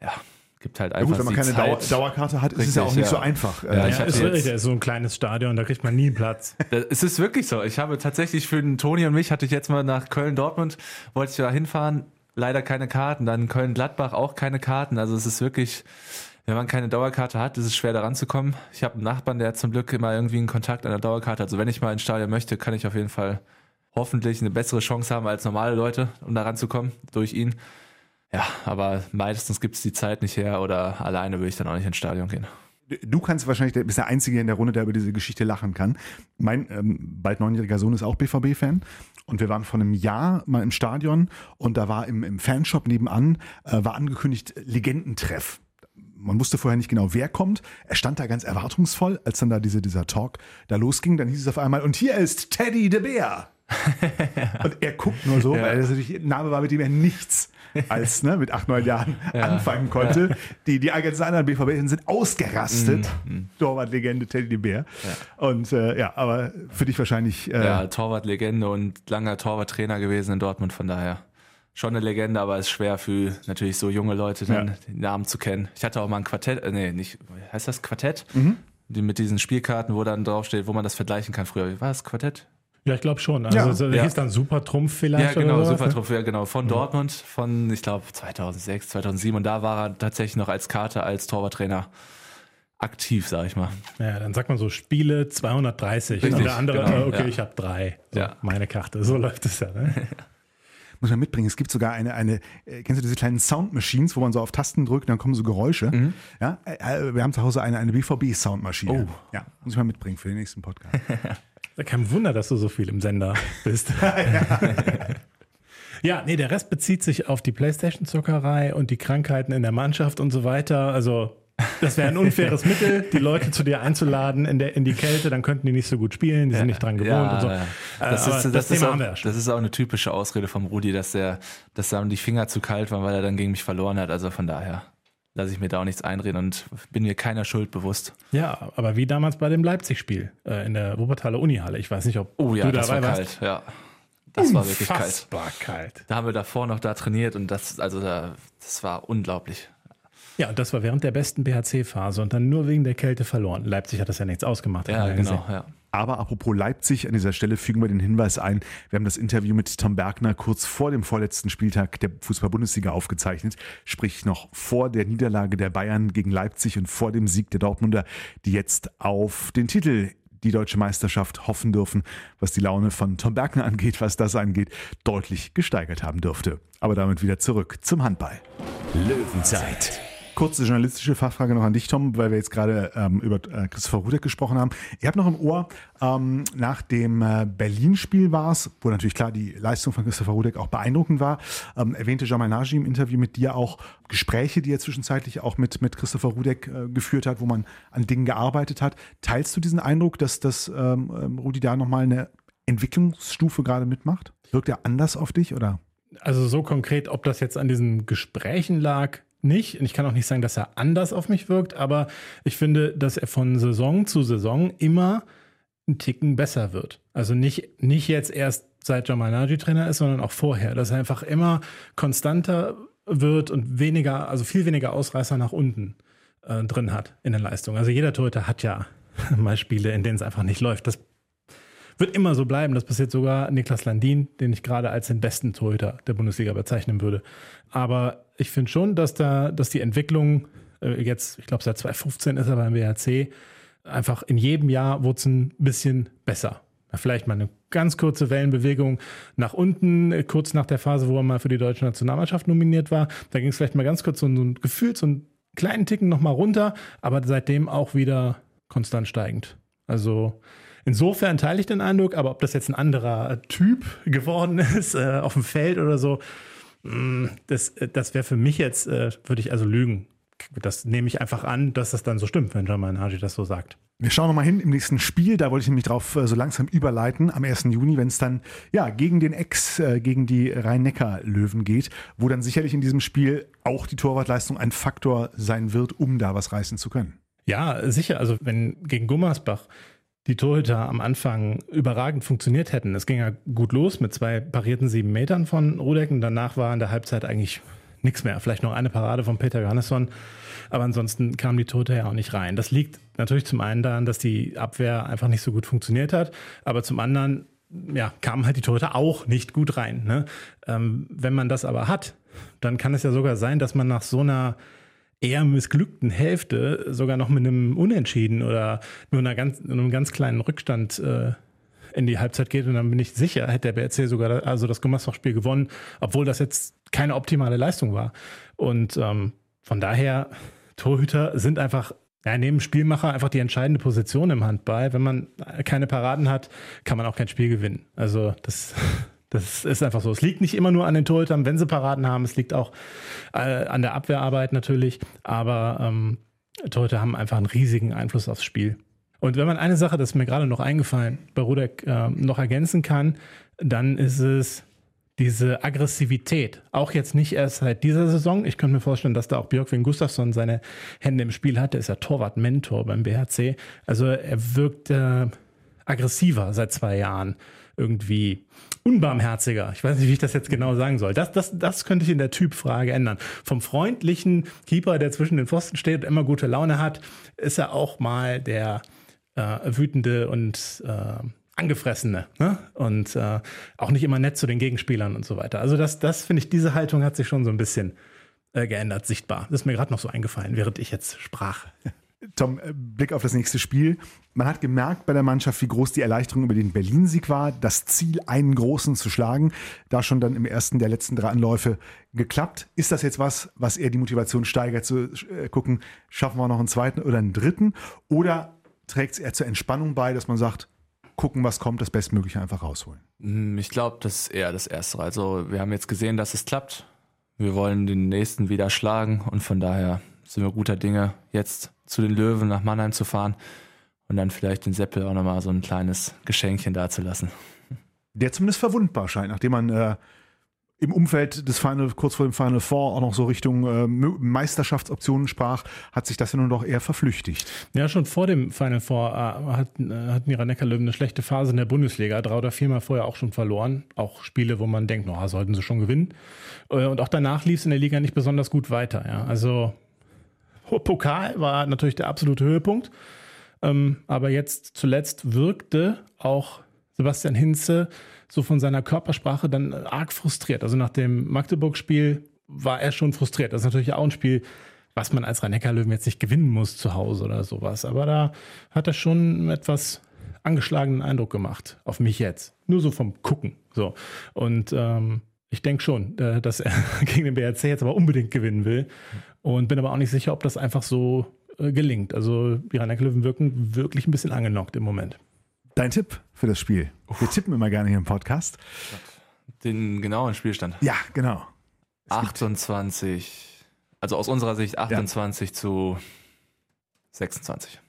ja, gibt halt Ja, einfach gut, wenn man keine Zeit. Dauer, Dauerkarte hat, ist es ja auch nicht ja. so einfach. Ja, Äh, ich Ja, ist jetzt- ist so ein kleines Stadion, da kriegt man nie einen Platz. <laughs> Das- Es ist wirklich so. Ich habe tatsächlich für den Toni und mich hatte ich jetzt mal nach Köln-Dortmund, wollte ich da hinfahren, leider keine Karten. Dann Köln-Gladbach auch keine Karten. Also es ist wirklich, wenn man keine Dauerkarte hat, ist es schwer da ranzukommen. Ich habe einen Nachbarn, der hat zum Glück immer irgendwie einen Kontakt an der Dauerkarte. Also wenn ich mal ins Stadion möchte, kann ich auf jeden Fall hoffentlich eine bessere Chance haben als normale Leute, um da ranzukommen durch ihn. Ja, aber meistens gibt es die Zeit nicht her oder alleine würde ich dann auch nicht ins Stadion gehen. Du kannst wahrscheinlich, du bist der Einzige in der Runde, der über diese Geschichte lachen kann. Mein ähm, bald neunjähriger Sohn ist auch BVB-Fan. Und wir waren vor einem Jahr mal im Stadion und da war im, im Fanshop nebenan, äh, war angekündigt Legendentreff. Man wusste vorher nicht genau, wer kommt. Er stand da ganz erwartungsvoll, als dann da diese, dieser Talk da losging. Dann hieß es auf einmal, und hier ist Teddy de Bär. <laughs> und er guckt nur so, weil das natürlich ein Name war, mit dem er nichts als ne, mit acht, neun Jahren anfangen konnte. Die, die ganzen anderen BVB sind ausgerastet. Torwartlegende Teddy de Bär. Und äh, ja, aber für dich wahrscheinlich äh, Ja, Torwartlegende und langer Torwarttrainer gewesen in Dortmund, von daher schon eine Legende, aber es ist schwer für natürlich so junge Leute dann Ja. den Namen zu kennen. Ich hatte auch mal ein Quartett, äh, nee, nicht, heißt das Quartett? Mhm. Die mit diesen Spielkarten, wo dann draufsteht, wo man das vergleichen kann früher. War das Quartett? Ja, ich glaube schon. Also Ja. so, der Ja. hieß dann Supertrumpf vielleicht. Ja, genau, oder sowas, super ne? Ja, genau. Von Dortmund, von, ich glaube, 2006, 2007. Und da war er tatsächlich noch als Karte, als Torwarttrainer aktiv, sag ich mal. Ja, dann sagt man so Spiele 230 Richtig, und der andere, genau, äh, okay, ja. ich habe drei. So, Ja. Meine Karte, so <laughs> läuft es ja. Ne? <laughs> muss man mitbringen. Es gibt sogar eine, eine äh, kennst du diese kleinen Soundmachines, wo man so auf Tasten drückt, dann kommen so Geräusche. Ja, äh, äh, wir haben zu Hause eine, eine BVB-Soundmaschine. Oh. Ja, muss ich mal mitbringen für den nächsten Podcast. <laughs> Kein Wunder, dass du so viel im Sender <laughs> bist. ja, nee, der Rest bezieht sich auf die Playstation-Zockerei und die Krankheiten in der Mannschaft und so weiter. Also, das wäre ein unfaires Mittel, die Leute zu dir einzuladen in, der, in die Kälte, dann könnten die nicht so gut spielen, die sind nicht dran gewohnt und so. ja. Äh, Das, ist, das das, Thema auch, haben wir ja schon. das ist auch eine typische Ausrede vom Rudi, dass der, dass dann die Finger zu kalt waren, weil er dann gegen mich verloren hat. Also von daher lasse ich mir da auch nichts einreden und bin mir keiner Schuld bewusst. Ja, aber wie damals bei dem Leipzig-Spiel äh, in der Wuppertaler Unihalle. Ich weiß nicht, ob Oh ja, du das war dabei warst. kalt. Ja, das war wirklich kalt. Kalt. Da haben wir davor noch da trainiert und das, also da, das war unglaublich. Ja, und das war während der besten BHC-Phase und dann nur wegen der Kälte verloren. Leipzig hat das ja nichts ausgemacht. Ja, genau. gesehen. Ja. Aber apropos Leipzig, an dieser Stelle fügen wir den Hinweis ein. Wir haben das Interview mit Tom Bergner kurz vor dem vorletzten Spieltag der Fußball-Bundesliga aufgezeichnet. Sprich noch vor der Niederlage der Bayern gegen Leipzig und vor dem Sieg der Dortmunder, die jetzt auf den Titel die deutsche Meisterschaft hoffen dürfen, was die Laune von Tom Bergner angeht, was das angeht, deutlich gesteigert haben dürfte. Aber damit wieder zurück zum Handball. Löwenzeit, Kurze journalistische Fachfrage noch an dich, Tom, weil wir jetzt gerade ähm, über äh, Christopher Rudek gesprochen haben. Ich habe noch im Ohr, ähm, nach dem äh, Berlin-Spiel war es, wo natürlich klar die Leistung von Christopher Rudek auch beeindruckend war, ähm, erwähnte Jamal Nagy im Interview mit dir auch Gespräche, die er zwischenzeitlich auch mit, mit Christopher Rudek äh, geführt hat, wo man an Dingen gearbeitet hat. Teilst du diesen Eindruck, dass, dass ähm, ähm Rudi da nochmal eine Entwicklungsstufe gerade mitmacht? Wirkt er anders auf dich oder? Also so konkret, ob das jetzt an diesen Gesprächen lag, nicht. Und ich kann auch nicht sagen, dass er anders auf mich wirkt, aber ich finde, dass er von Saison zu Saison immer einen Ticken besser wird. Also nicht, nicht jetzt erst seit Jamal Nagy Trainer ist, sondern auch vorher, dass er einfach immer konstanter wird und weniger, also viel weniger Ausreißer nach unten äh, drin hat in der Leistung. Also jeder Torhüter hat ja <laughs> mal Spiele, in denen es einfach nicht läuft. Das wird immer so bleiben. Das passiert sogar Niklas Landin, den ich gerade als den besten Torhüter der Bundesliga bezeichnen würde. Aber ich finde schon, dass da, dass die Entwicklung äh, jetzt, ich glaube seit 2015 ist er beim WHC, einfach in jedem Jahr wurde es ein bisschen besser. Vielleicht mal eine ganz kurze Wellenbewegung nach unten, kurz nach der Phase, wo er mal für die deutsche Nationalmannschaft nominiert war. Da ging es vielleicht mal ganz kurz so ein Gefühl, so einen kleinen Ticken nochmal runter, aber seitdem auch wieder konstant steigend. Also insofern teile ich den Eindruck, aber ob das jetzt ein anderer Typ geworden <laughs> ist äh, auf dem Feld oder so, Mm, das, äh, das wäre für mich jetzt, äh, würde ich also lügen. Das nehme ich einfach an, dass das dann so stimmt, wenn Jamal Haji das so sagt. Wir schauen nochmal hin im nächsten Spiel, da wollte ich nämlich drauf äh, so langsam überleiten, am 1. Juni, wenn es dann ja gegen den Ex, äh, gegen die Rhein-Neckar-Löwen geht, wo dann sicherlich in diesem Spiel auch die Torwartleistung ein Faktor sein wird, um da was reißen zu können. Ja, sicher. Also wenn gegen Gummersbach die Torhüter am Anfang überragend funktioniert hätten. Es ging ja gut los mit zwei parierten sieben Metern von Rudeck und danach war in der Halbzeit eigentlich nichts mehr. Vielleicht noch eine Parade von Peter Johannesson, aber ansonsten kamen die Torhüter ja auch nicht rein. Das liegt natürlich zum einen daran, dass die Abwehr einfach nicht so gut funktioniert hat, aber zum anderen ja, kamen halt die Torhüter auch nicht gut rein. Ne? Ähm, wenn man das aber hat, dann kann es ja sogar sein, dass man nach so einer eher missglückten Hälfte sogar noch mit einem Unentschieden oder nur einer ganz, einem ganz kleinen Rückstand äh, in die Halbzeit geht. Und dann bin ich sicher, hätte der BRC sogar also das Gummersbach-Spiel gewonnen, obwohl das jetzt keine optimale Leistung war. Und ähm, von daher, Torhüter sind einfach ja, neben Spielmacher einfach die entscheidende Position im Handball. Wenn man keine Paraden hat, kann man auch kein Spiel gewinnen. Also das <laughs> das ist einfach so. Es liegt nicht immer nur an den Torhütern, wenn sie Paraden haben. Es liegt auch äh, an der Abwehrarbeit natürlich. Aber ähm, Torhüter haben einfach einen riesigen Einfluss aufs Spiel. Und wenn man eine Sache, das ist mir gerade noch eingefallen, bei Rudek äh, noch ergänzen kann, dann ist es diese Aggressivität. Auch jetzt nicht erst seit dieser Saison. Ich könnte mir vorstellen, dass da auch Björkvin Gustafsson seine Hände im Spiel hat. Der ist ja Torwart-Mentor beim BHC. Also er wirkt äh, aggressiver seit zwei Jahren irgendwie unbarmherziger. Ich weiß nicht, wie ich das jetzt genau sagen soll. Das, das, das könnte ich in der Typfrage ändern. Vom freundlichen Keeper, der zwischen den Pfosten steht und immer gute Laune hat, ist er auch mal der äh, wütende und äh, angefressene ne? und äh, auch nicht immer nett zu den Gegenspielern und so weiter. Also das, das finde ich, diese Haltung hat sich schon so ein bisschen äh, geändert, sichtbar. Das ist mir gerade noch so eingefallen, während ich jetzt sprach. Tom, äh, Blick auf das nächste Spiel. Man hat gemerkt bei der Mannschaft, wie groß die Erleichterung über den Berlin-Sieg war. Das Ziel, einen großen zu schlagen, da schon dann im ersten der letzten drei Anläufe geklappt. Ist das jetzt was, was eher die Motivation steigert, zu äh, gucken, schaffen wir noch einen zweiten oder einen dritten? Oder trägt es eher zur Entspannung bei, dass man sagt, gucken, was kommt, das Bestmögliche einfach rausholen? Hm, ich glaube, das ist eher das Erste. Also wir haben jetzt gesehen, dass es klappt. Wir wollen den nächsten wieder schlagen und von daher sind wir guter Dinge, jetzt zu den Löwen nach Mannheim zu fahren und dann vielleicht den Seppel auch nochmal so ein kleines Geschenkchen dazulassen. Der zumindest verwundbar scheint, nachdem man äh, im Umfeld des Final, kurz vor dem Final Four auch noch so Richtung äh, Meisterschaftsoptionen sprach, hat sich das ja nun doch eher verflüchtigt. Ja, schon vor dem Final Four äh, hatten, äh, hatten die Rhein-Neckar-Löwen eine schlechte Phase in der Bundesliga, drei oder viermal vorher auch schon verloren. Auch Spiele, wo man denkt, no, sollten sie schon gewinnen. Äh, und auch danach lief es in der Liga nicht besonders gut weiter. Ja. Also Pokal war natürlich der absolute Höhepunkt. Ähm, aber jetzt zuletzt wirkte auch Sebastian Hinze so von seiner Körpersprache dann arg frustriert. Also nach dem Magdeburg-Spiel war er schon frustriert. Das ist natürlich auch ein Spiel, was man als rhein löwen jetzt nicht gewinnen muss zu Hause oder sowas. Aber da hat er schon etwas angeschlagenen Eindruck gemacht. Auf mich jetzt. Nur so vom Gucken. So. Und ähm, ich denke schon, äh, dass er <laughs> gegen den BRC jetzt aber unbedingt gewinnen will. Und bin aber auch nicht sicher, ob das einfach so äh, gelingt. Also die rhein löwen wirken wirklich ein bisschen angenockt im Moment. Dein Tipp für das Spiel? Wir tippen immer gerne hier im Podcast. Den genauen Spielstand. Ja, genau. 28, also aus unserer Sicht 28 ja. zu 26.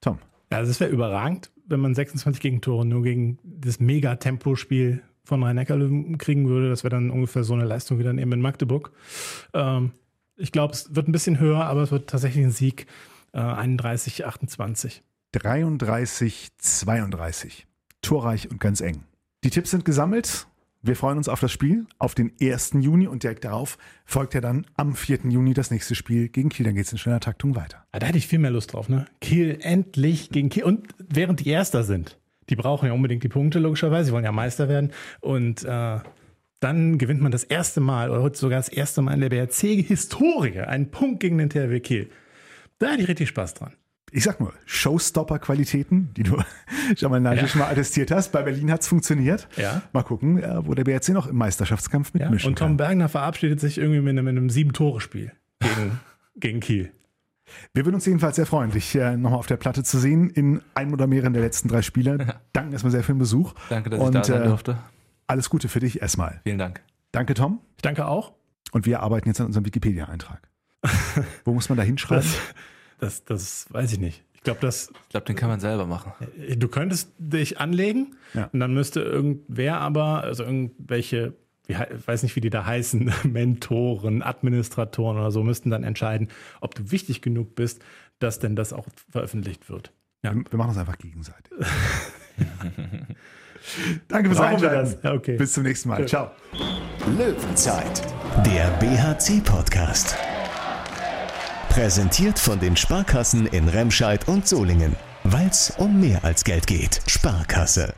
Tom. Ja, also es wäre überragend, wenn man 26 Gegentore nur gegen das Mega-Tempo-Spiel von Rhein-Neckar-Löwen kriegen würde. Das wäre dann ungefähr so eine Leistung wie dann eben in Magdeburg. Ähm, ich glaube, es wird ein bisschen höher, aber es wird tatsächlich ein Sieg äh, 31, 28. 33, 32. Torreich und ganz eng. Die Tipps sind gesammelt. Wir freuen uns auf das Spiel, auf den 1. Juni und direkt darauf folgt ja dann am 4. Juni das nächste Spiel gegen Kiel. Dann geht es in schneller Taktung weiter. da hätte ich viel mehr Lust drauf, ne? Kiel endlich gegen Kiel. Und während die Erster sind, die brauchen ja unbedingt die Punkte, logischerweise. Sie wollen ja Meister werden. Und äh, dann gewinnt man das erste Mal oder heute sogar das erste Mal in der BRC-Historie einen Punkt gegen den THW Kiel. Da hätte ich richtig Spaß dran ich sag nur, Showstopper-Qualitäten, die du <laughs> Jamal Najic ja. schon mal attestiert hast. Bei Berlin hat es funktioniert. Ja. Mal gucken, äh, wo der BRC noch im Meisterschaftskampf mitmischen ja. Und Tom kann. Bergner verabschiedet sich irgendwie mit einem, einem Sieben-Tore-Spiel gegen, <laughs> gegen Kiel. Wir würden uns jedenfalls sehr freuen, dich äh, nochmal auf der Platte zu sehen in einem oder mehreren der letzten drei Spiele. Danke erstmal sehr für den Besuch. Danke, dass Und, ich da sein äh, durfte. Alles Gute für dich erstmal. Vielen Dank. Danke, Tom. Ich danke auch. Und wir arbeiten jetzt an unserem Wikipedia-Eintrag. <laughs> Wo muss man da hinschreiben? Das, das, das weiß ich nicht. Ich glaube, das. Ich glaube, den kann man selber machen. Du könntest dich anlegen ja. und dann müsste irgendwer aber, also irgendwelche, ich weiß nicht, wie die da heißen, <laughs> Mentoren, Administratoren oder so, müssten dann entscheiden, ob du wichtig genug bist, dass denn das auch veröffentlicht wird. Ja. Wir machen das einfach gegenseitig. <laughs> Danke fürs Einschalten. Ja, okay. Bis zum nächsten Mal. Schön. Ciao. Löwenzeit, der BHC-Podcast. Präsentiert von den Sparkassen in Remscheid und Solingen. Weil es um mehr als Geld geht. Sparkasse.